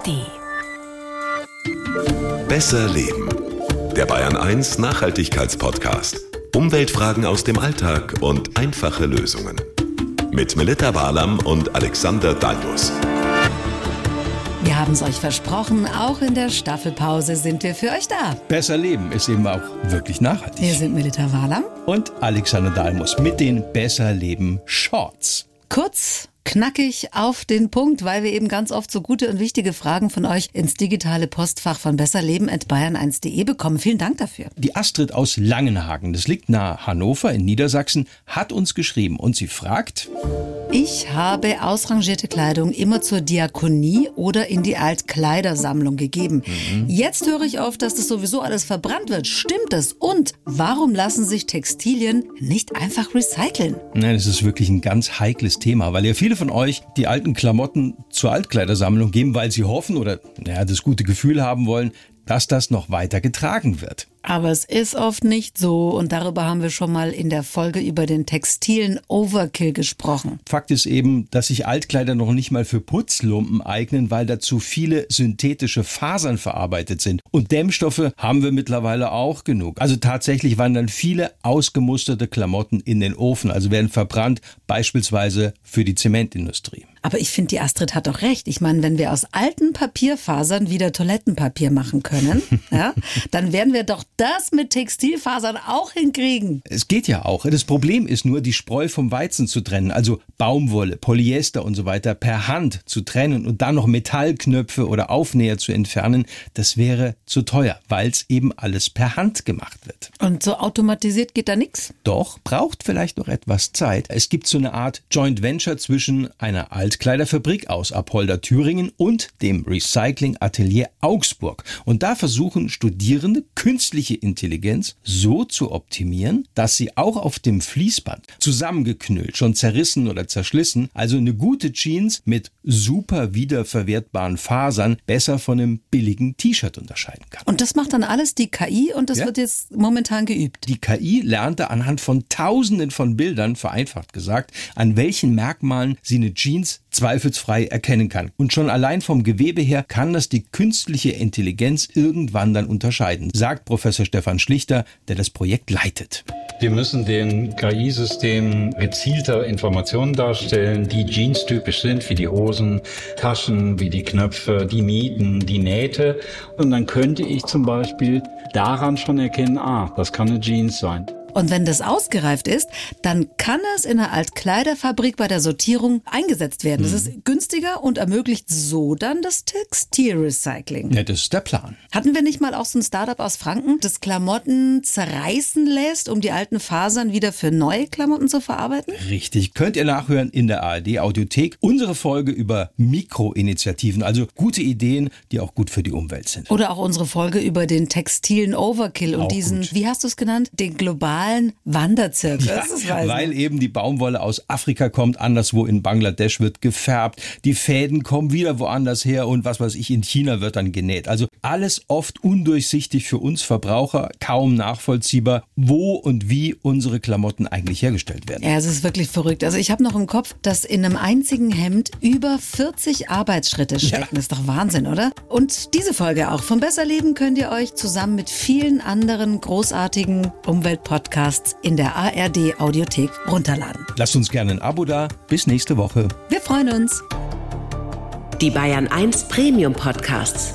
ARD. Besser Leben. Der Bayern 1 Nachhaltigkeitspodcast. Umweltfragen aus dem Alltag und einfache Lösungen. Mit Melita Walam und Alexander Dalmus. Wir haben es euch versprochen, auch in der Staffelpause sind wir für euch da. Besser Leben ist eben auch wirklich nachhaltig. Wir sind Melita Walam. Und Alexander Dalmus mit den Besser Leben Shorts. Kurz, knackig auf den Punkt, weil wir eben ganz oft so gute und wichtige Fragen von euch ins digitale Postfach von besserleben.bayern1.de bekommen. Vielen Dank dafür. Die Astrid aus Langenhagen, das liegt nahe Hannover in Niedersachsen, hat uns geschrieben und sie fragt, Ich habe ausrangierte Kleidung immer zur Diakonie oder in die Altkleidersammlung gegeben. Jetzt höre ich oft, dass das sowieso alles verbrannt wird. Stimmt das? Und warum lassen sich Textilien nicht einfach recyceln? Nein, es ist wirklich ein ganz heikles Thema, weil ja viele von euch die alten Klamotten zur Altkleidersammlung geben, weil sie hoffen oder ja, das gute Gefühl haben wollen, dass das noch weiter getragen wird. Aber es ist oft nicht so und darüber haben wir schon mal in der Folge über den textilen Overkill gesprochen. Fakt ist eben, dass sich Altkleider noch nicht mal für Putzlumpen eignen, weil dazu viele synthetische Fasern verarbeitet sind. Und Dämmstoffe haben wir mittlerweile auch genug. Also tatsächlich wandern viele ausgemusterte Klamotten in den Ofen, also werden verbrannt, beispielsweise für die Zementindustrie. Aber ich finde, die Astrid hat doch recht. Ich meine, wenn wir aus alten Papierfasern wieder Toilettenpapier machen können, ja, dann werden wir doch das mit Textilfasern auch hinkriegen. Es geht ja auch. Das Problem ist nur, die Spreu vom Weizen zu trennen, also Baumwolle, Polyester und so weiter per Hand zu trennen und dann noch Metallknöpfe oder Aufnäher zu entfernen, das wäre zu teuer, weil es eben alles per Hand gemacht wird. Und so automatisiert geht da nichts. Doch braucht vielleicht noch etwas Zeit. Es gibt so eine Art Joint Venture zwischen einer Altkleiderfabrik aus Apolda Thüringen und dem Recycling Atelier Augsburg. Und da versuchen Studierende künstliche Intelligenz so zu optimieren, dass sie auch auf dem Fließband zusammengeknüllt, schon zerrissen oder zerschlissen, also eine gute Jeans mit super wiederverwertbaren Fasern besser von einem billigen T-Shirt unterscheiden kann. Und das macht dann alles die KI und das Ja. wird jetzt momentan geübt. Die KI lernte anhand von Tausenden von Bildern, vereinfacht gesagt, an welchen Merkmalen sie eine Jeans zweifelsfrei erkennen kann. Und schon allein vom Gewebe her kann das die künstliche Intelligenz irgendwann dann unterscheiden, sagt Professor Stefan Schlichter, der das Projekt leitet. Wir müssen den KI-Systemen gezielter Informationen darstellen, die jeanstypisch sind, wie die Hosen, Taschen, wie die Knöpfe, die Nieten, die Nähte. Und dann könnte ich zum Beispiel daran schon erkennen, ah, das kann eine Jeans sein. Und wenn das ausgereift ist, dann kann es in der Altkleiderfabrik bei der Sortierung eingesetzt werden. Das ist günstiger und ermöglicht so dann das Textilrecycling. Ja, das ist der Plan. Hatten wir nicht mal auch so ein Startup aus Franken, das Klamotten zerreißen lässt, um die alten Fasern wieder für neue Klamotten zu verarbeiten? Richtig, könnt ihr nachhören in der ARD Audiothek. Unsere Folge über Mikroinitiativen, also gute Ideen, die auch gut für die Umwelt sind. Oder auch unsere Folge über den textilen Overkill und Auch diesen, gut. wie hast du es genannt, den globalen Wanderzirkus. Ja, weil eben die Baumwolle aus Afrika kommt, anderswo in Bangladesch wird gefärbt, die Fäden kommen wieder woanders her und was weiß ich, in China wird dann genäht. Also alles oft undurchsichtig für uns Verbraucher, kaum nachvollziehbar, wo und wie unsere Klamotten eigentlich hergestellt werden. Ja, es ist wirklich verrückt. Also ich habe noch im Kopf, dass in einem einzigen Hemd über 40 Arbeitsschritte stecken. Das ist doch Wahnsinn, oder? Und diese Folge auch von Besser Leben könnt ihr euch zusammen mit vielen anderen großartigen Umweltpodcasts in der ARD Audiothek runterladen. Lasst uns gerne ein Abo da. Bis nächste Woche. Wir freuen uns. Die Bayern 1 Premium Podcasts.